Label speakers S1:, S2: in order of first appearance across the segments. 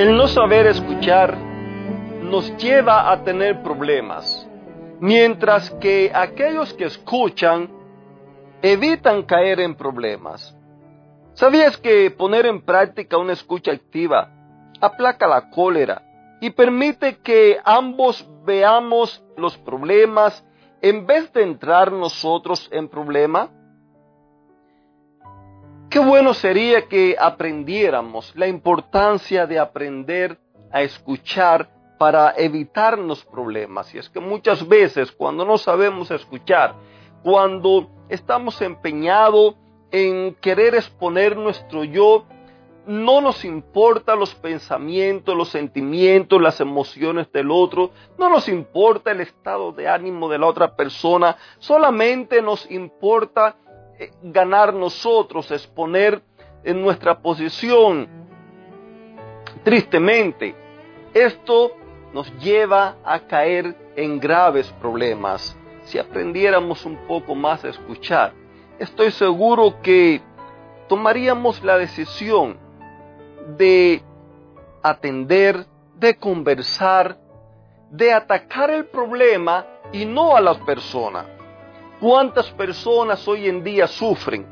S1: El no saber escuchar nos lleva a tener problemas, mientras que aquellos que escuchan evitan caer en problemas. ¿Sabías que poner en práctica una escucha activa aplaca la cólera y permite que ambos veamos los problemas en vez de entrar nosotros en problema? Qué bueno sería que aprendiéramos la importancia de aprender a escuchar para evitarnos problemas. Y es que muchas veces cuando no sabemos escuchar, cuando estamos empeñados en querer exponer nuestro yo, no nos importa los pensamientos, los sentimientos, las emociones del otro, no nos importa el estado de ánimo de la otra persona, solamente nos importa ganar nosotros, exponer en nuestra posición. Tristemente, esto nos lleva a caer en graves problemas. Si aprendiéramos un poco más a escuchar, estoy seguro que tomaríamos la decisión de atender, de conversar, de atacar el problema y no a la persona. ¿Cuántas personas hoy en día sufren?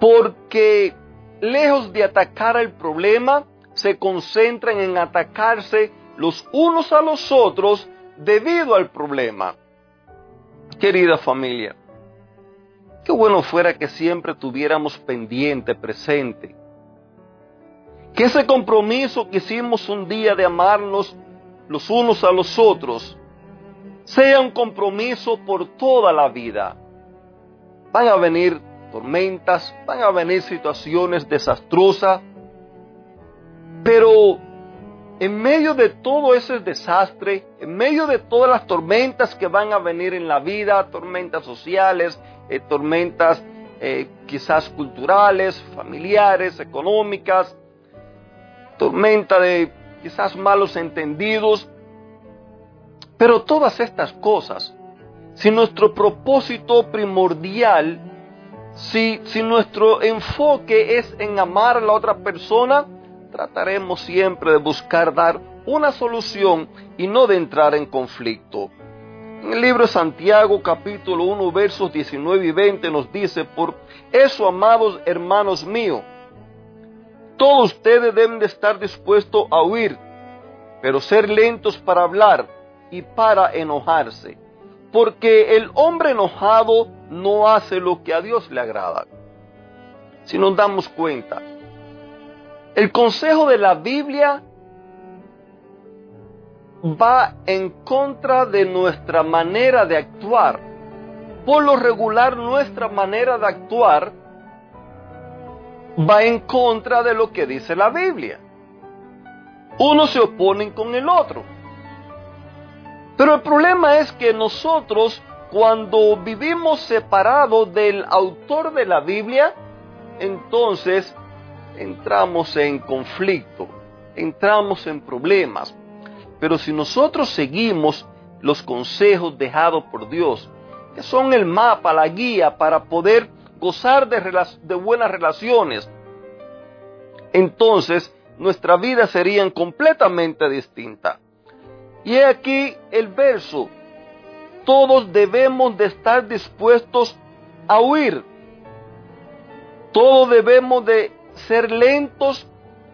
S1: Porque lejos de atacar el problema, se concentran en atacarse los unos a los otros debido al problema. Querida familia, qué bueno fuera que siempre tuviéramos pendiente, presente, que ese compromiso que hicimos un día de amarnos los unos a los otros, sea un compromiso por toda la vida. Van a venir tormentas, van a venir situaciones desastrosas, pero en medio de todo ese desastre, en medio de todas las tormentas que van a venir en la vida, tormentas sociales, eh, tormentas eh, quizás culturales, familiares, económicas, tormenta de quizás malos entendidos, pero todas estas cosas, si nuestro propósito primordial, si, si nuestro enfoque es en amar a la otra persona, trataremos siempre de buscar dar una solución y no de entrar en conflicto. En el libro de Santiago capítulo 1 versos 19 y 20 nos dice, por eso amados hermanos míos, todos ustedes deben de estar dispuestos a huir, pero ser lentos para hablar y para enojarse, porque el hombre enojado no hace lo que a Dios le agrada. Si nos damos cuenta, el consejo de la Biblia va en contra de nuestra manera de actuar. Por lo regular, nuestra manera de actuar va en contra de lo que dice la Biblia. Unos se oponen con el otro. Pero el problema es que nosotros, cuando vivimos separados del autor de la Biblia, entonces entramos en conflicto, entramos en problemas. Pero si nosotros seguimos los consejos dejados por Dios, que son el mapa, la guía para poder gozar de, de buenas relaciones, entonces nuestra vida sería completamente distinta. Y he aquí el verso. Todos debemos de estar dispuestos a huir. Todos debemos de ser lentos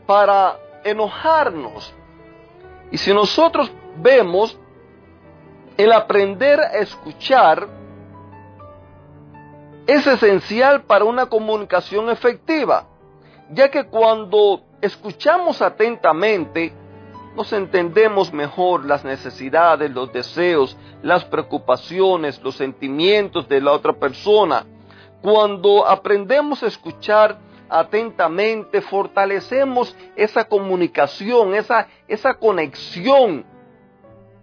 S1: para enojarnos. Y si nosotros vemos el aprender a escuchar, es esencial para una comunicación efectiva, ya que cuando escuchamos atentamente, nos entendemos mejor las necesidades, los deseos, las preocupaciones, los sentimientos de la otra persona. Cuando aprendemos a escuchar, atentamente, fortalecemos esa comunicación, esa, esa conexión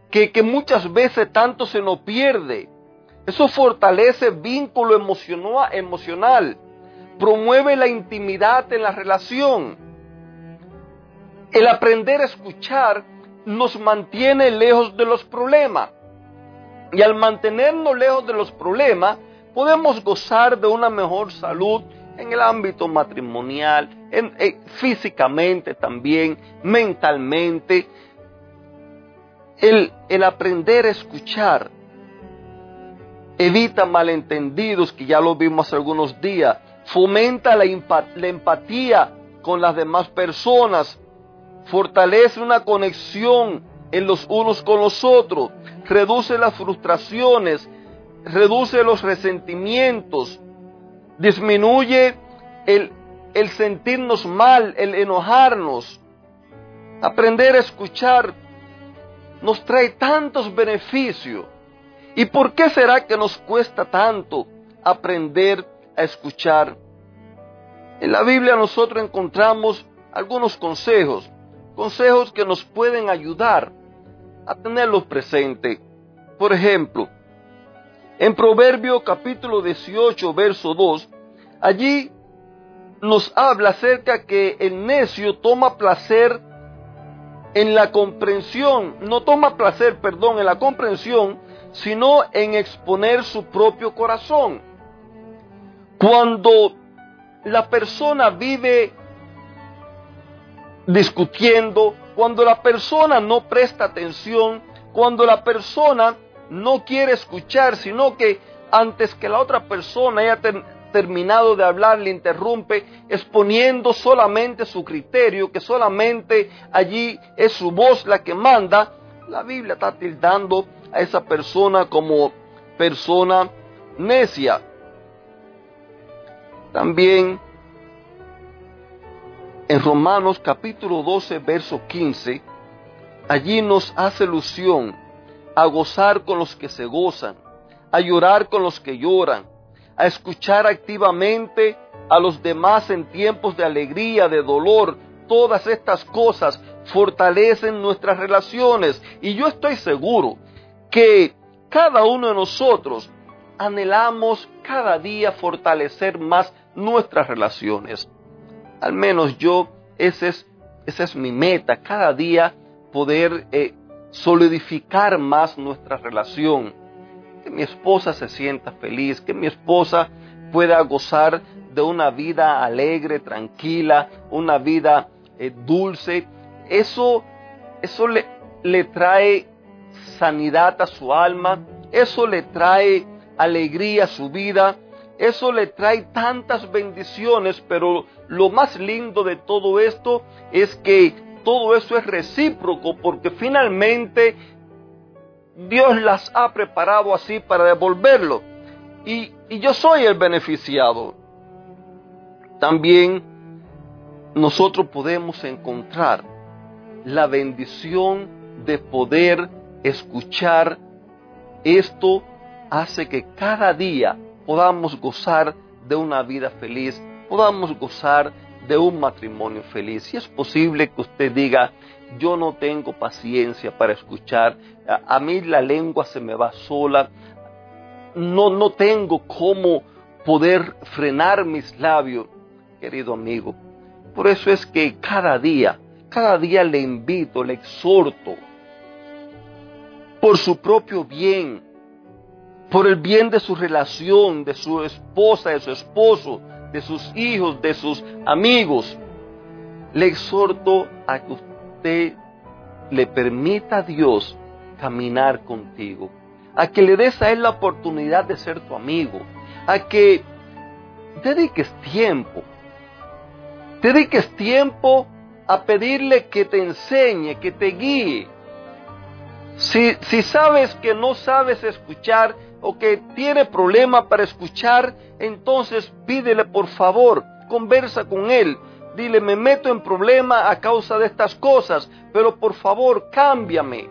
S1: que, que muchas veces tanto se nos pierde. Eso fortalece vínculo emocional, promueve la intimidad en la relación. El aprender a escuchar nos mantiene lejos de los problemas. Y al mantenernos lejos de los problemas, podemos gozar de una mejor salud en el ámbito matrimonial, eh, físicamente también, mentalmente. El, aprender a escuchar evita malentendidos, que ya lo vimos algunos días, fomenta la empatía con las demás personas, fortalece una conexión en los unos con los otros, reduce las frustraciones, reduce los resentimientos, disminuye el, el sentirnos mal, el enojarnos. Aprender a escuchar nos trae tantos beneficios. ¿Y por qué será que nos cuesta tanto aprender a escuchar? En la Biblia nosotros encontramos algunos consejos, consejos que nos pueden ayudar a tenerlos presentes. Por ejemplo, en Proverbio capítulo 18, verso 2, allí nos habla acerca que el necio toma placer en la comprensión, no toma placer, perdón, en la comprensión, sino en exponer su propio corazón. Cuando la persona vive discutiendo, cuando la persona no presta atención, cuando la persona no quiere escuchar, sino que antes que la otra persona haya terminado de hablar, le interrumpe, exponiendo solamente su criterio, que solamente allí es su voz la que manda, la Biblia está tildando a esa persona como persona necia. También en Romanos capítulo 12, verso 15, allí nos hace alusión a gozar con los que se gozan, a llorar con los que lloran, a escuchar activamente a los demás en tiempos de alegría, de dolor. Todas estas cosas fortalecen nuestras relaciones y yo estoy seguro que cada uno de nosotros anhelamos cada día fortalecer más nuestras relaciones. Al menos yo, ese es, esa es mi meta, cada día poder eh, solidificar más nuestra relación. Que mi esposa se sienta feliz, que mi esposa pueda gozar de una vida alegre, tranquila, una vida eh, dulce. Eso, eso le, le trae sanidad a su alma, eso le trae alegría a su vida, eso le trae tantas bendiciones, pero lo más lindo de todo esto es que todo eso es recíproco porque finalmente Dios las ha preparado así para devolverlo. Y, yo soy el beneficiado. También nosotros podemos encontrar la bendición de poder escuchar, esto hace que cada día podamos gozar de una vida feliz, podamos gozar de un matrimonio feliz. Si es posible que usted diga, yo no tengo paciencia para escuchar, a, mí la lengua se me va sola, no, no tengo cómo poder frenar mis labios, querido amigo. Por eso es que cada día, cada día le invito, le exhorto por su propio bien, por el bien de su relación, de su esposa, de su esposo, de sus hijos, de sus amigos. Le exhorto a que usted le permita a Dios caminar contigo, a que le des a Él la oportunidad de ser tu amigo, a que dediques tiempo, dediques tiempo a pedirle que te enseñe, que te guíe, si, sabes que no sabes escuchar o que tiene problema para escuchar, entonces pídele por favor, conversa con él. Dile, me meto en problema a causa de estas cosas, pero por favor, cámbiame.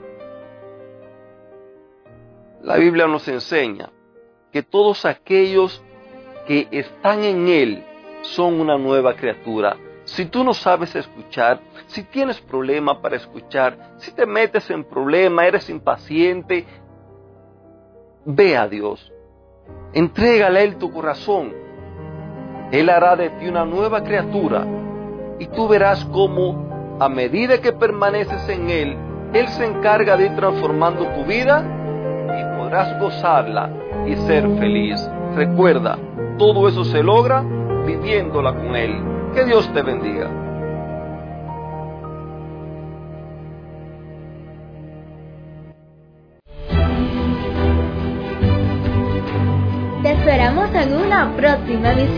S1: La Biblia nos enseña que todos aquellos que están en Él son una nueva criatura. Si tú no sabes escuchar, si tienes problema para escuchar, si te metes en problema, eres impaciente, ve a Dios. Entrégale a Él tu corazón. Él hará de ti una nueva criatura y tú verás cómo a medida que permaneces en Él, Él se encarga de ir transformando tu vida y podrás gozarla y ser feliz. Recuerda, todo eso se logra viviéndola con Él. Que Dios te bendiga.